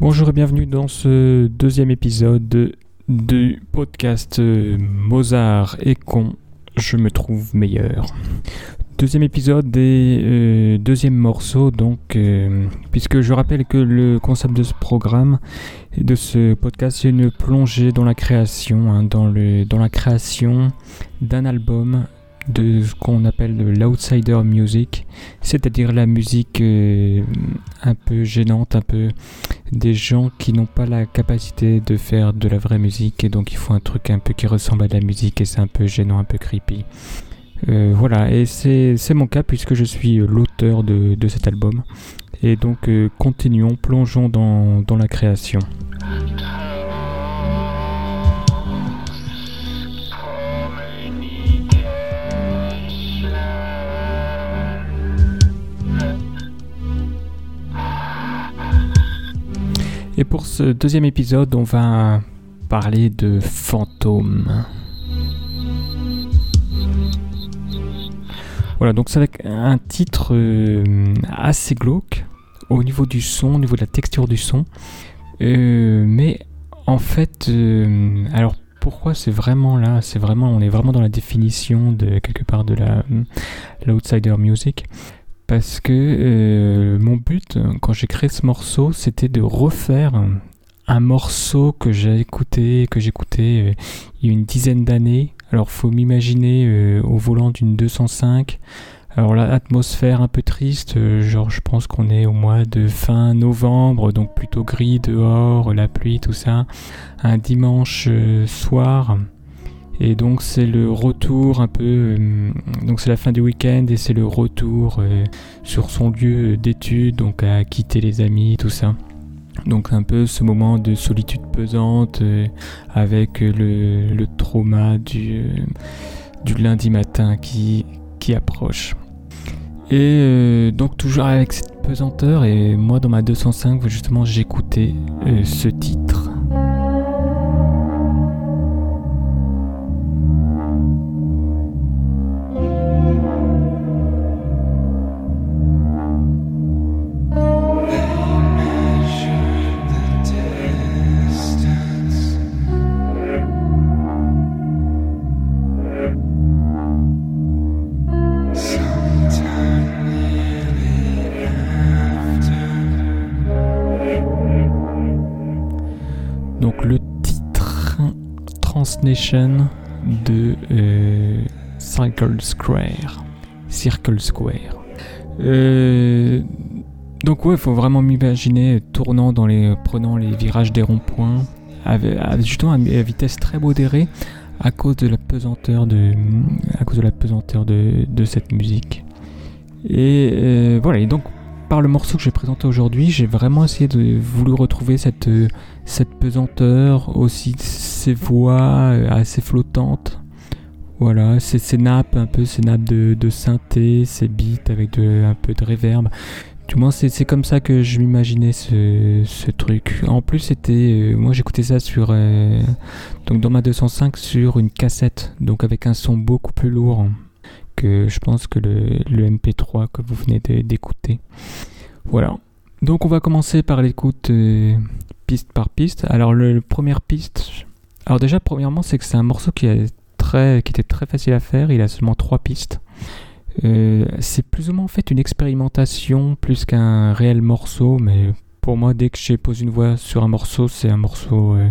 Bonjour et bienvenue dans ce deuxième épisode du podcast euh, Mozart et con, je me trouve meilleur. Deuxième épisode et euh, deuxième morceau, donc, euh, puisque je rappelle que le concept de ce programme et de ce podcast, c'est une plongée dans la création, hein, dans, le, dans la création d'un album de ce qu'on appelle l'outsider music, c'est-à-dire la musique un peu gênante, un peu des gens qui n'ont pas la capacité de faire de la vraie musique et donc il faut un truc un peu qui ressemble à de la musique et c'est un peu gênant, un peu creepy. Euh, voilà, et c'est mon cas puisque je suis l'auteur de, cet album. Et donc euh, continuons, plongeons dans, dans la création. Pour ce deuxième épisode, on va parler de fantômes. Voilà, donc c'est avec un titre euh, assez glauque au niveau du son, au niveau de la texture du son. Euh, mais en fait, euh, alors pourquoi c'est vraiment là? C'est vraiment, on est vraiment dans la définition de quelque part de la l'outsider music parce que euh, mon but quand j'ai créé ce morceau c'était de refaire un morceau que j'ai écouté que j'écoutais euh, il y a une dizaine d'années. Alors faut m'imaginer euh, au volant d'une 205 alors l'atmosphère un peu triste genre je pense qu'on est au mois de fin novembre donc plutôt gris dehors la pluie tout ça. Un dimanche soir et donc c'est le retour un peu, euh, donc c'est la fin du week-end et c'est le retour euh, sur son lieu d'étude, donc à quitter les amis, tout ça. Donc un peu ce moment de solitude pesante euh, avec le, trauma du, du lundi matin qui, qui approche. Et donc toujours avec cette pesanteur et moi dans ma 205 justement j'écoutais ce titre. Transnation de euh, Circle Square. Circle Square. Euh, donc ouais, il faut vraiment m'imaginer tournant dans les, prenant les virages des ronds-points, justement à vitesse très modérée, à cause de la pesanteur de, à cause de la pesanteur de, de cette musique. Et euh, voilà. Et donc par le morceau que je vais présenter aujourd'hui, j'ai vraiment essayé de voulu retrouver cette, cette pesanteur, aussi ces voix euh, assez flottantes. Voilà, ces, ces nappes, un peu ces nappes de, de synthé, ces beats avec un peu de reverb. Du moins, c'est comme ça que je m'imaginais ce, ce, truc. En plus, c'était. Euh, moi, j'écoutais ça sur. donc, dans ma 205, sur une cassette. Donc, avec un son beaucoup plus lourd que je pense que le, le MP3 que vous venez d'écouter. Voilà. Donc on va commencer par l'écoute euh, piste par piste. Alors le, première piste. Alors déjà premièrement c'est que c'est un morceau qui, est très, qui était très facile à faire. Il a seulement trois pistes. Euh, c'est plus ou moins en fait une expérimentation plus qu'un réel morceau, mais pour moi dès que j'ai posé une voix sur un morceau, c'est un morceau euh,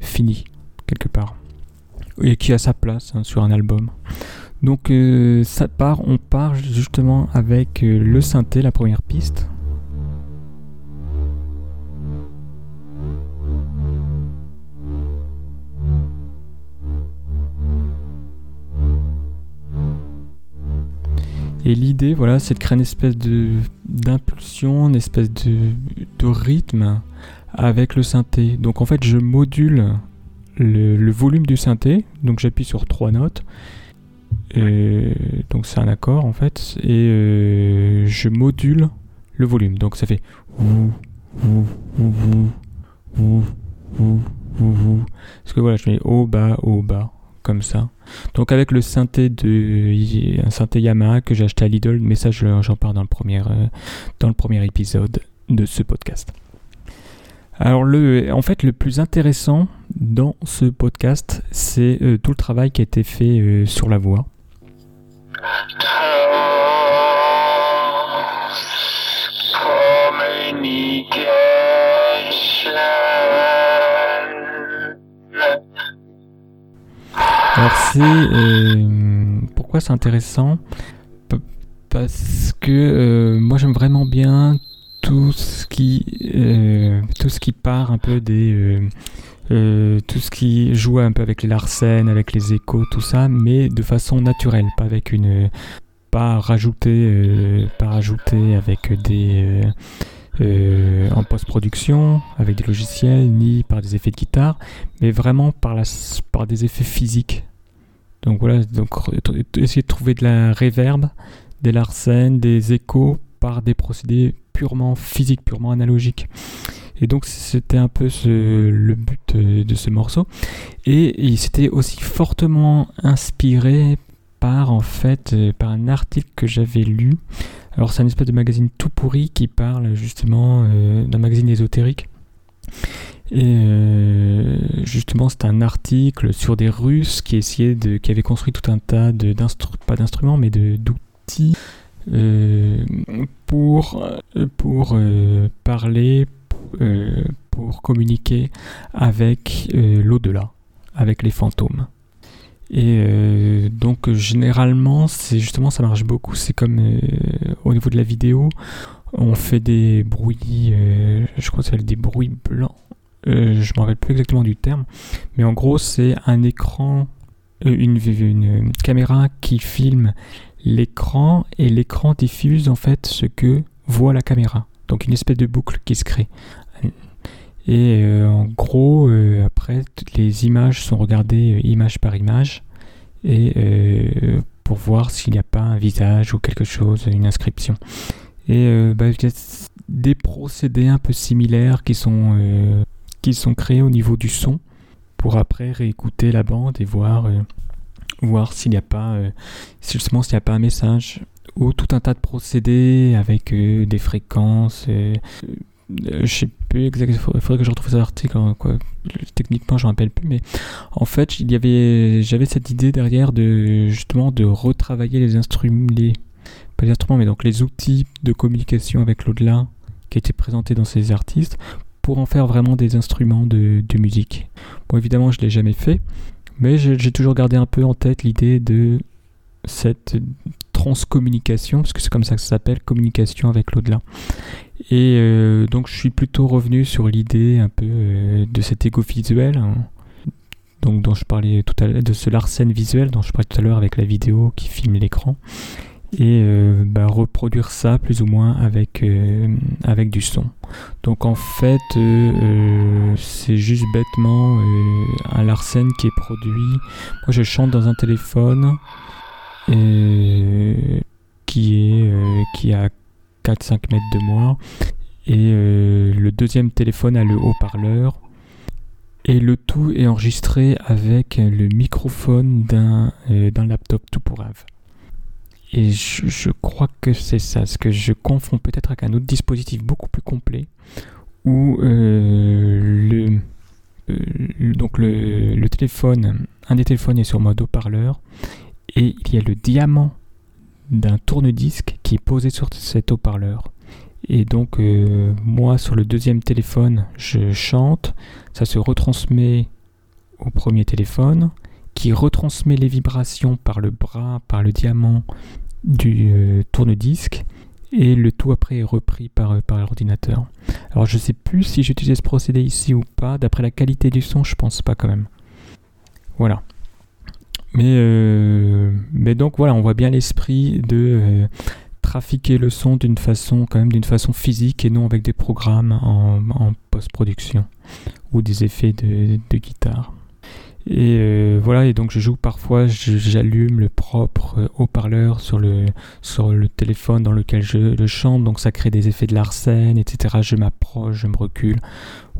fini quelque part et qui a sa place hein, sur un album. Donc euh, ça part, on part justement avec euh, le synthé, la première piste. Et l'idée, voilà, c'est de créer une espèce de d'impulsion, une espèce de, de, rythme avec le synthé. Donc en fait, je module le, volume du synthé, donc j'appuie sur trois notes donc c'est un accord en fait. Et euh, je module le volume. Donc ça fait Parce que voilà, je mets haut, bas, haut, bas, comme ça. Donc avec le synthé de un synthé Yamaha que j'ai acheté à Lidl, mais ça j'en parle dans le premier euh, dans le premier épisode de ce podcast. Alors le, en fait, le plus intéressant dans ce podcast, c'est euh, tout le travail qui a été fait euh, sur la voix. Alors c'est euh, pourquoi c'est intéressant? Parce que moi j'aime vraiment bien tout ce qui tout ce qui part un peu des euh, tout ce qui joue un peu avec les larcènes, avec les échos, tout ça, mais de façon naturelle, pas avec une, pas rajouté, euh, pas rajouté avec des euh, en post-production, avec des logiciels, ni par des effets de guitare, mais vraiment par la, par des effets physiques. Donc voilà, donc essayer de trouver de la réverb, des larcènes, des échos par des procédés purement physiques, purement analogiques. Et donc c'était un peu le but de ce morceau. Et il s'était aussi fortement inspiré par en fait euh, par un article que j'avais lu. Alors c'est un espèce de magazine tout pourri qui parle justement euh, d'un magazine ésotérique. Et euh, justement, c'est un article sur des Russes qui essayaient de, qui avaient construit tout un tas de pas d'instruments, mais d'outils pour pour parler euh, pour communiquer avec euh, l'au-delà, avec les fantômes. Et euh, donc généralement, c'est justement ça marche beaucoup. C'est comme au niveau de la vidéo, on fait des bruits, je crois que c'est des bruits blancs. je ne me rappelle plus exactement du terme, mais en gros c'est un écran, une, une, caméra qui filme l'écran et l'écran diffuse en fait ce que voit la caméra. Donc une espèce de boucle qui se crée. Et euh, en gros, euh, après, toutes les images sont regardées euh, image par image et pour voir s'il n'y a pas un visage ou quelque chose, une inscription. Et bah, il y a des procédés un peu similaires qui sont, qui sont créés au niveau du son pour après réécouter la bande et voir, voir s'il n'y a pas, justement s'il n'y a pas un message ou tout un tas de procédés avec des fréquences euh, je sais plus exactement, il faudrait que je retrouve cet article, hein, techniquement je ne rappelle plus, mais en fait j'avais cette idée derrière de justement de retravailler les instruments, pas les instruments, mais donc les outils de communication avec l'au-delà qui étaient présentés dans ces artistes pour en faire vraiment des instruments de, musique. Bon évidemment je ne l'ai jamais fait, mais j'ai toujours gardé un peu en tête l'idée de cette transcommunication, parce que c'est comme ça que ça s'appelle, communication avec l'au-delà. Et euh, donc je suis plutôt revenu sur l'idée un peu euh, de cet égo visuel, hein. donc dont je parlais tout à l'heure, de ce larcène visuel dont je parlais tout à l'heure avec la vidéo qui filme l'écran, et euh, bah, reproduire ça plus ou moins avec, avec du son. Donc en fait, c'est juste bêtement un larcène qui est produit. Moi je chante dans un téléphone qui est qui a 4-5 mètres de moi. Et euh, le deuxième téléphone a le haut-parleur. Et le tout est enregistré avec le microphone d'un euh, laptop tout pour Ave. Et je, crois que c'est ça, ce que je confonds peut-être avec un autre dispositif beaucoup plus complet, où euh, le, donc le, téléphone, un des téléphones est sur mode haut-parleur, et il y a le diamant d'un tourne-disque qui est posé sur cet haut-parleur. Et donc euh, moi sur le deuxième téléphone je chante, ça se retransmet au premier téléphone, qui retransmet les vibrations par le bras, par le diamant du euh, tourne-disque, et le tout après est repris par, euh, l'ordinateur. Alors je sais plus si j'utilisais ce procédé ici ou pas, d'après la qualité du son je pense pas quand même. Voilà. Mais, euh, mais donc voilà, on voit bien l'esprit de trafiquer le son d'une façon quand même d'une façon physique et non avec des programmes en, post-production ou des effets de, guitare. Et euh, voilà, et donc je joue parfois, j'allume le propre haut-parleur sur le, sur le téléphone dans lequel je chante, donc ça crée des effets de larcène, etc. Je m'approche, je me recule,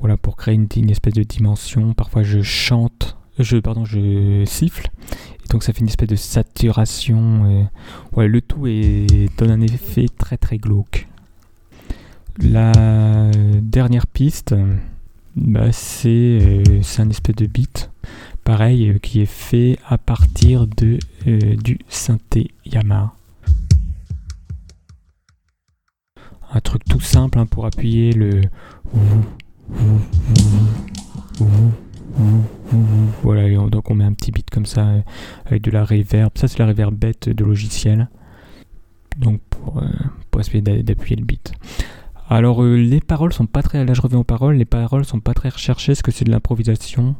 voilà, pour créer une, espèce de dimension. Parfois je chante je, pardon, je siffle. Et donc ça fait une espèce de saturation. ouais, le tout donne un effet très très glauque. La dernière piste, bah, c'est un espèce de beat, pareil, qui est fait à partir de, du synthé Yamaha. Un truc tout simple hein, pour appuyer le voilà, donc on met un petit beat comme ça avec de la reverb. Ça, c'est la reverb bête de logiciel. Donc pour, euh, essayer d'appuyer le beat. Alors euh, les paroles sont pas très. Là je reviens aux paroles. Les paroles sont pas très recherchées parce que c'est de l'improvisation?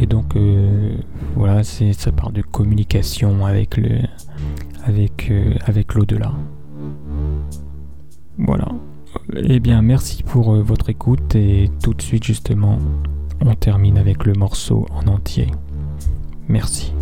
Et donc euh, voilà, c'est ça part de communication avec le avec avec l'au-delà. Voilà. Eh bien merci pour votre écoute et tout de suite justement on termine avec le morceau en entier. Merci.